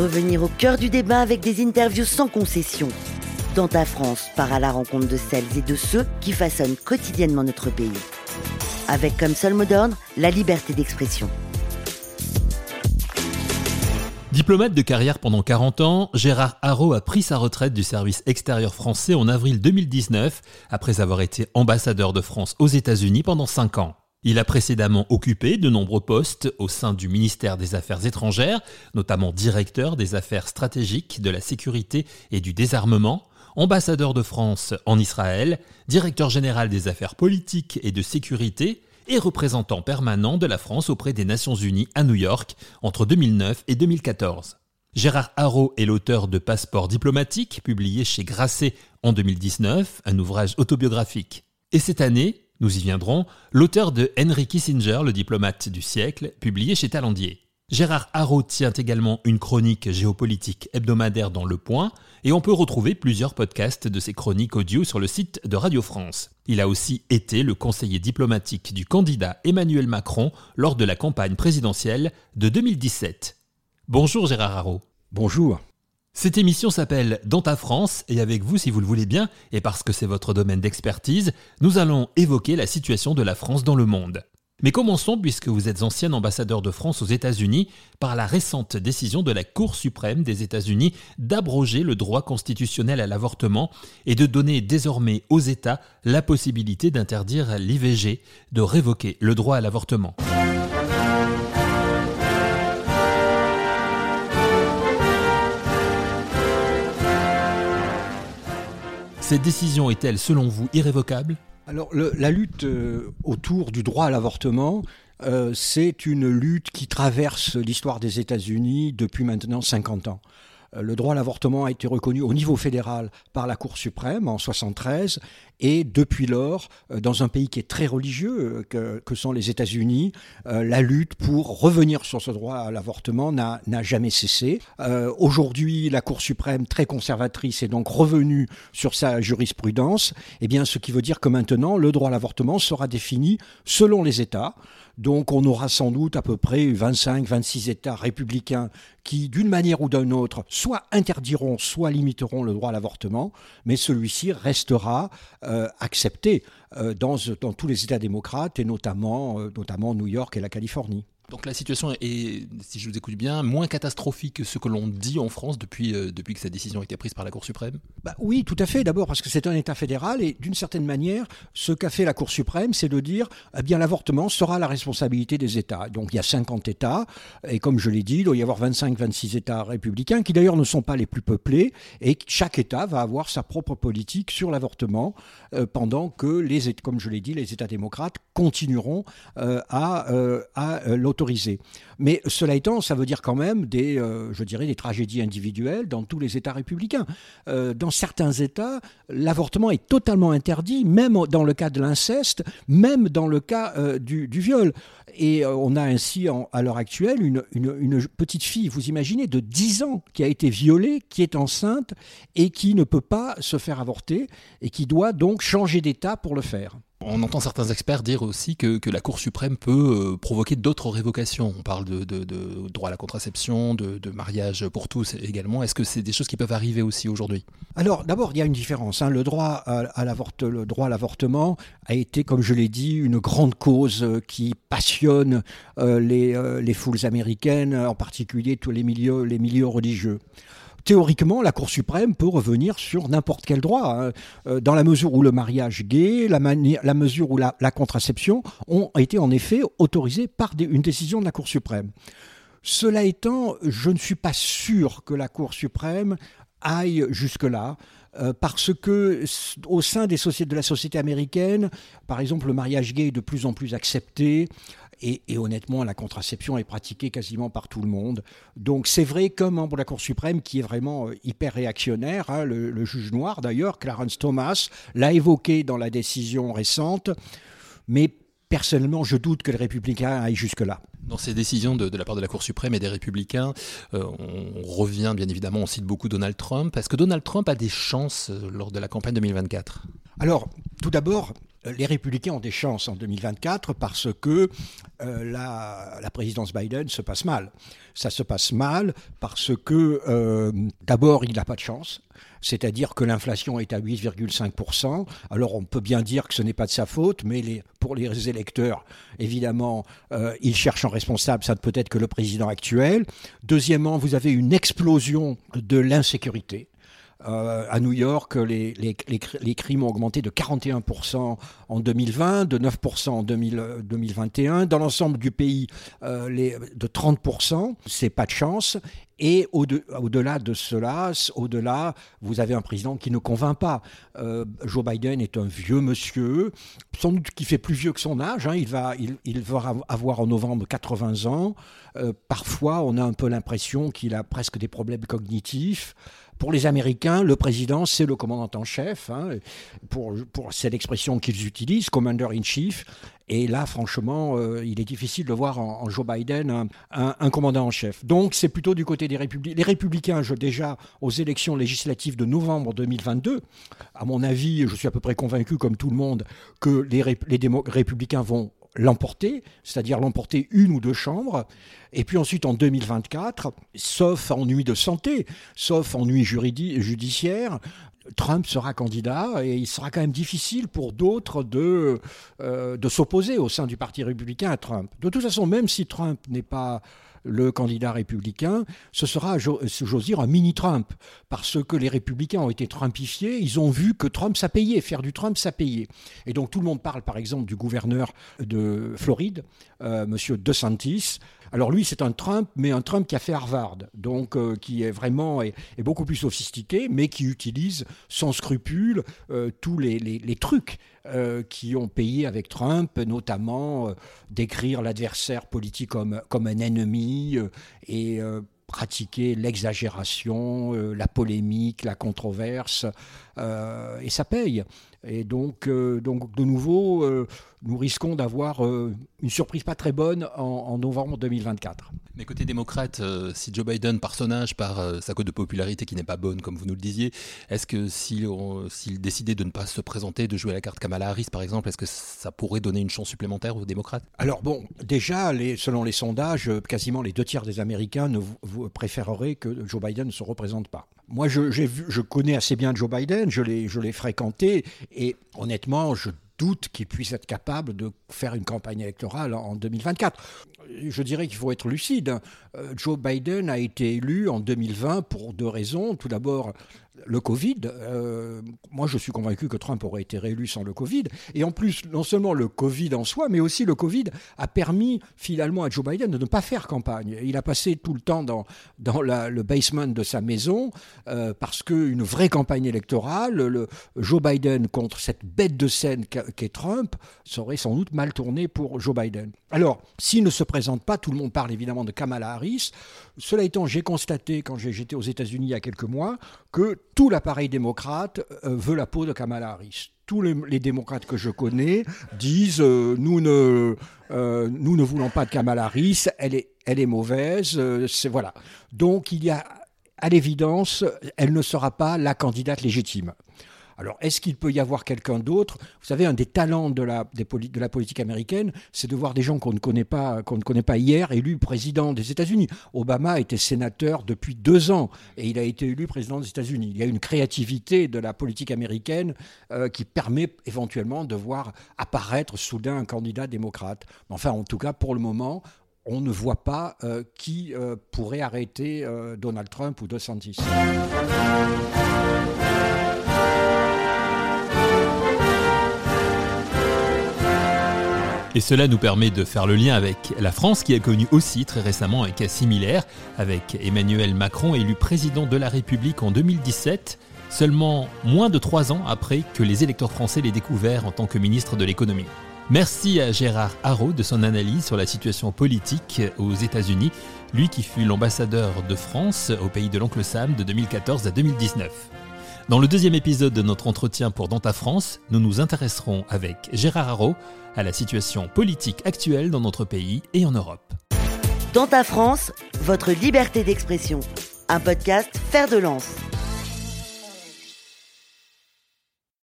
Revenir au cœur du débat avec des interviews sans concession. Dans ta France, part à la rencontre de celles et de ceux qui façonnent quotidiennement notre pays. Avec comme seul mot d'ordre la liberté d'expression. Diplomate de carrière pendant 40 ans, Gérard Haro a pris sa retraite du service extérieur français en avril 2019, après avoir été ambassadeur de France aux États-Unis pendant 5 ans. Il a précédemment occupé de nombreux postes au sein du ministère des Affaires étrangères, notamment directeur des affaires stratégiques, de la sécurité et du désarmement, ambassadeur de France en Israël, directeur général des affaires politiques et de sécurité, et représentant permanent de la France auprès des Nations Unies à New York entre 2009 et 2014. Gérard Haro est l'auteur de Passeport diplomatique, publié chez Grasset en 2019, un ouvrage autobiographique. Et cette année, nous y viendrons, l'auteur de Henry Kissinger, le diplomate du siècle, publié chez Talandier. Gérard Haro tient également une chronique géopolitique hebdomadaire dans Le Point, et on peut retrouver plusieurs podcasts de ses chroniques audio sur le site de Radio France. Il a aussi été le conseiller diplomatique du candidat Emmanuel Macron lors de la campagne présidentielle de 2017. Bonjour Gérard Haro. Bonjour. Cette émission s'appelle Dans ta France et avec vous, si vous le voulez bien, et parce que c'est votre domaine d'expertise, nous allons évoquer la situation de la France dans le monde. Mais commençons, puisque vous êtes ancien ambassadeur de France aux États-Unis, par la récente décision de la Cour suprême des États-Unis d'abroger le droit constitutionnel à l'avortement et de donner désormais aux États la possibilité d'interdire l'IVG, de révoquer le droit à l'avortement. Cette décision est-elle, selon vous, irrévocable? Alors, la lutte euh, autour du droit à l'avortement, euh, c'est une lutte qui traverse l'histoire des États-Unis depuis maintenant 50 ans. Euh, le droit à l'avortement a été reconnu au niveau fédéral par la Cour suprême en 73 et depuis lors, euh, dans un pays qui est très religieux, euh, que, sont les États-Unis, la lutte pour revenir sur ce droit à l'avortement n'a jamais cessé. Aujourd'hui, la Cour suprême, très conservatrice, est donc revenue sur sa jurisprudence, eh bien, ce qui veut dire que maintenant, le droit à l'avortement sera défini selon les États. Donc on aura sans doute à peu près 25-26 États républicains qui, d'une manière ou d'une autre, soit interdiront, soit limiteront le droit à l'avortement, mais celui-ci restera euh, accepté euh, dans, tous les États démocrates, et notamment, euh, notamment New York et la Californie. Donc la situation est, si je vous écoute bien, moins catastrophique que ce que l'on dit en France depuis, euh, depuis que cette décision a été prise par la Cour suprême bah Oui, tout à fait. D'abord parce que c'est un État fédéral et d'une certaine manière, ce qu'a fait la Cour suprême, c'est de dire, eh bien l'avortement sera la responsabilité des États. Donc il y a 50 États et comme je l'ai dit, il doit y avoir 25-26 États républicains qui d'ailleurs ne sont pas les plus peuplés et chaque État va avoir sa propre politique sur l'avortement euh, pendant que les, comme je l'ai dit, les États démocrates continueront euh, à, à mais cela étant, ça veut dire quand même des, euh, tragédies individuelles dans tous les États républicains. Euh, dans certains États, l'avortement est totalement interdit, même dans le cas de l'inceste, même dans le cas euh, du, viol. Et on a ainsi, à l'heure actuelle, une, une, petite fille, vous imaginez, de 10 ans, qui a été violée, qui est enceinte et qui ne peut pas se faire avorter et qui doit donc changer d'État pour le faire. On entend certains experts dire aussi que, la Cour suprême peut euh, provoquer d'autres révocations. On parle de, droit à la contraception, de, mariage pour tous également. Est-ce que c'est des choses qui peuvent arriver aussi aujourd'hui? Alors d'abord, il y a une différence. Hein. Le, droit à, l'avortement a été, comme je l'ai dit, une grande cause euh, qui passionne euh, les, les, foules américaines, en particulier tous les milieux religieux théoriquement, la Cour suprême peut revenir sur n'importe quel droit, hein. euh, dans la mesure où le mariage gay, la, la mesure où la, contraception ont été en effet autorisés par une décision de la Cour suprême. Cela étant, je ne suis pas sûr que la Cour suprême aille jusque-là. Euh, parce que au sein des sociétés, de la société américaine, par exemple, le mariage gay est de plus en plus accepté. Et, honnêtement, la contraception est pratiquée quasiment par tout le monde. Donc c'est vrai qu'un membre de la Cour suprême qui est vraiment euh, hyper réactionnaire, hein, le, juge noir d'ailleurs, Clarence Thomas, l'a évoqué dans la décision récente, mais personnellement, je doute que les républicains aillent jusque-là. Dans ces décisions de, la part de la Cour suprême et des républicains, euh, on revient bien évidemment, on cite beaucoup Donald Trump. Est-ce que Donald Trump a des chances euh, lors de la campagne 2024 Alors, tout d'abord, les républicains ont des chances en 2024 parce que euh, la, présidence Biden se passe mal. Ça se passe mal parce que euh, d'abord, il n'a pas de chance. C'est-à-dire que l'inflation est à 8,5%. Alors on peut bien dire que ce n'est pas de sa faute, mais pour les électeurs, évidemment, euh, ils cherchent un responsable, ça ne peut être que le président actuel. Deuxièmement, vous avez une explosion de l'insécurité. Euh, à New York, les, crimes ont augmenté de 41% en 2020, de 9% en 2021. Dans l'ensemble du pays, euh, de 30%. C'est pas de chance. Et au-delà de cela, au-delà, vous avez un président qui ne convainc pas. Euh, Joe Biden est un vieux monsieur, sans doute qui fait plus vieux que son âge. Hein. Il, va, avoir en novembre 80 ans. Euh, parfois, on a un peu l'impression qu'il a presque des problèmes cognitifs. Pour les Américains, le président, c'est le commandant en chef. Hein, pour, pour c'est l'expression qu'ils utilisent, commander in chief. Et là, franchement, euh, il est difficile de voir en, Joe Biden un, commandant en chef. Donc, c'est plutôt du côté des républicains. Les républicains, je, déjà aux élections législatives de novembre 2022, à mon avis, je suis à peu près convaincu, comme tout le monde, que les, les républicains vont l'emporter, c'est-à-dire l'emporter une ou deux chambres. Et puis ensuite, en 2024, sauf ennui de santé, sauf ennui judiciaire, Trump sera candidat et il sera quand même difficile pour d'autres de, euh, de s'opposer au sein du Parti républicain à Trump. De toute façon, même si Trump n'est pas le candidat républicain, ce sera, j'ose dire, un mini-Trump, parce que les républicains ont été trumpifiés, ils ont vu que Trump, ça payait, faire du Trump, ça payait. Et donc tout le monde parle, par exemple, du gouverneur de Floride, euh, Monsieur DeSantis. Alors lui, c'est un Trump, mais un Trump qui a fait Harvard, donc euh, qui est vraiment est, beaucoup plus sophistiqué, mais qui utilise sans scrupule euh, tous les, trucs euh, qui ont payé avec Trump, notamment décrire l'adversaire politique comme un ennemi euh, et pratiquer l'exagération, la polémique, la controverse, et ça paye. Et donc, donc de nouveau, nous risquons d'avoir euh, une surprise pas très bonne en, novembre 2024. Mais côté démocrate, euh, si Joe Biden, par son âge, par euh, sa cote de popularité qui n'est pas bonne, comme vous nous le disiez, est-ce que s'il décidait de ne pas se présenter, de jouer à la carte Kamala Harris, par exemple, est-ce que ça pourrait donner une chance supplémentaire aux démocrates? Alors bon, déjà, les, selon les sondages, quasiment les deux tiers des Américains ne préféreraient que Joe Biden ne se représente pas. Moi, je, je connais assez bien Joe Biden, je l'ai fréquenté, et honnêtement, je doute qu'il puisse être capable de faire une campagne électorale en 2024. Je dirais qu'il faut être lucide. Euh, Joe Biden a été élu en 2020 pour deux raisons. Tout d'abord, le Covid. Euh, moi, je suis convaincu que Trump aurait été réélu sans le Covid. Et en plus, non seulement le Covid en soi, mais aussi le Covid a permis finalement à Joe Biden de ne pas faire campagne. Il a passé tout le temps dans, dans le basement de sa maison euh, parce qu'une vraie campagne électorale, le, Joe Biden contre cette bête de scène qu'est Trump, serait sans doute mal tourné pour Joe Biden. Alors, s'il ne se présente pas, tout le monde parle évidemment de Kamala Harris. Cela étant, j'ai constaté quand j'étais aux États-Unis il y a quelques mois que tout l'appareil démocrate euh, veut la peau de Kamala Harris. Tous les, démocrates que je connais disent euh, nous, ne, euh, nous ne voulons pas de Kamala Harris, elle est, mauvaise. voilà. Donc il y a à l'évidence, elle ne sera pas la candidate légitime. Alors, est-ce qu'il peut y avoir quelqu'un d'autre? Vous savez, un des talents de la, politique américaine, c'est de voir des gens qu'on ne connaît pas, qu'on ne connaît pas hier, élus président des États-Unis. Obama était sénateur depuis deux ans et il a été élu président des États-Unis. Il y a une créativité de la politique américaine euh, qui permet éventuellement de voir apparaître soudain un candidat démocrate. Enfin, en tout cas, pour le moment, on ne voit pas euh, qui euh, pourrait arrêter Donald Trump ou DeSantis. Et cela nous permet de faire le lien avec la France qui a connu aussi très récemment un cas similaire avec Emmanuel Macron élu président de la République en 2017, seulement moins de trois ans après que les électeurs français l'aient découvert en tant que ministre de l'économie. Merci à Gérard Haro de son analyse sur la situation politique aux États-Unis, lui qui fut l'ambassadeur de France au pays de l'oncle Sam de 2014 à 2019. Dans le deuxième épisode de notre entretien pour Dans ta France, nous nous intéresserons avec Gérard Haro à la situation politique actuelle dans notre pays et en Europe. Dans ta France, votre liberté d'expression. Un podcast Faire de lance.